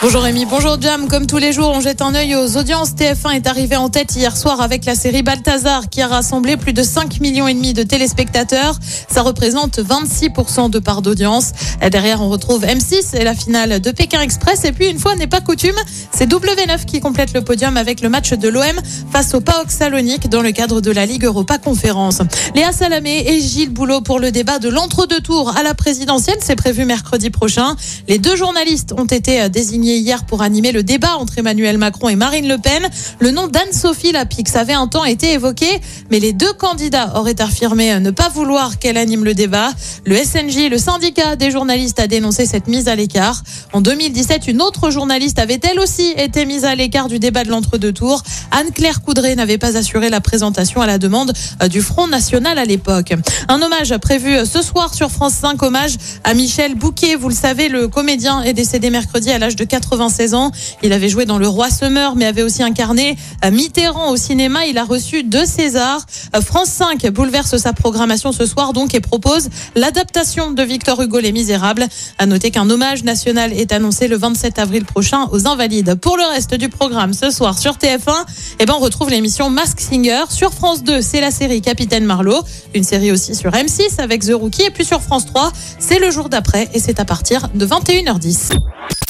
Bonjour Rémi, bonjour Jam. Comme tous les jours, on jette un œil aux audiences. TF1 est arrivé en tête hier soir avec la série Balthazar qui a rassemblé plus de 5 millions et demi de téléspectateurs. Ça représente 26% de part d'audience. Derrière, on retrouve M6 et la finale de Pékin Express. Et puis, une fois n'est pas coutume, c'est W9 qui complète le podium avec le match de l'OM face au PAOK Salonique dans le cadre de la Ligue Europa Conférence. Léa Salamé et Gilles Boulot pour le débat de l'entre-deux tours à la présidentielle. C'est prévu mercredi prochain. Les deux journalistes ont été désignés hier pour animer le débat entre Emmanuel Macron et Marine Le Pen. Le nom d'Anne-Sophie Lapix avait un temps été évoqué, mais les deux candidats auraient affirmé ne pas vouloir qu'elle anime le débat. Le SNJ, le syndicat des journalistes, a dénoncé cette mise à l'écart. En 2017, une autre journaliste avait elle aussi été mise à l'écart du débat de l'entre-deux tours. Anne-Claire Coudray n'avait pas assuré la présentation à la demande euh, du Front National à l'époque. Un hommage prévu euh, ce soir sur France 5, hommage à Michel Bouquet. Vous le savez, le comédien est décédé mercredi à l'âge de 96 ans. Il avait joué dans Le Roi Semeur, mais avait aussi incarné euh, Mitterrand au cinéma. Il a reçu deux Césars. Euh, France 5 bouleverse sa programmation ce soir donc et propose l'adaptation de Victor Hugo Les Misérables. À noter qu'un hommage national est annoncé le 27 avril prochain aux Invalides. Pour le reste du programme ce soir sur TF1, eh ben on retrouve l'émission Mask Singer. Sur France 2, c'est la série Capitaine Marlowe, une série aussi sur M6 avec The Rookie et puis sur France 3, c'est le jour d'après et c'est à partir de 21h10.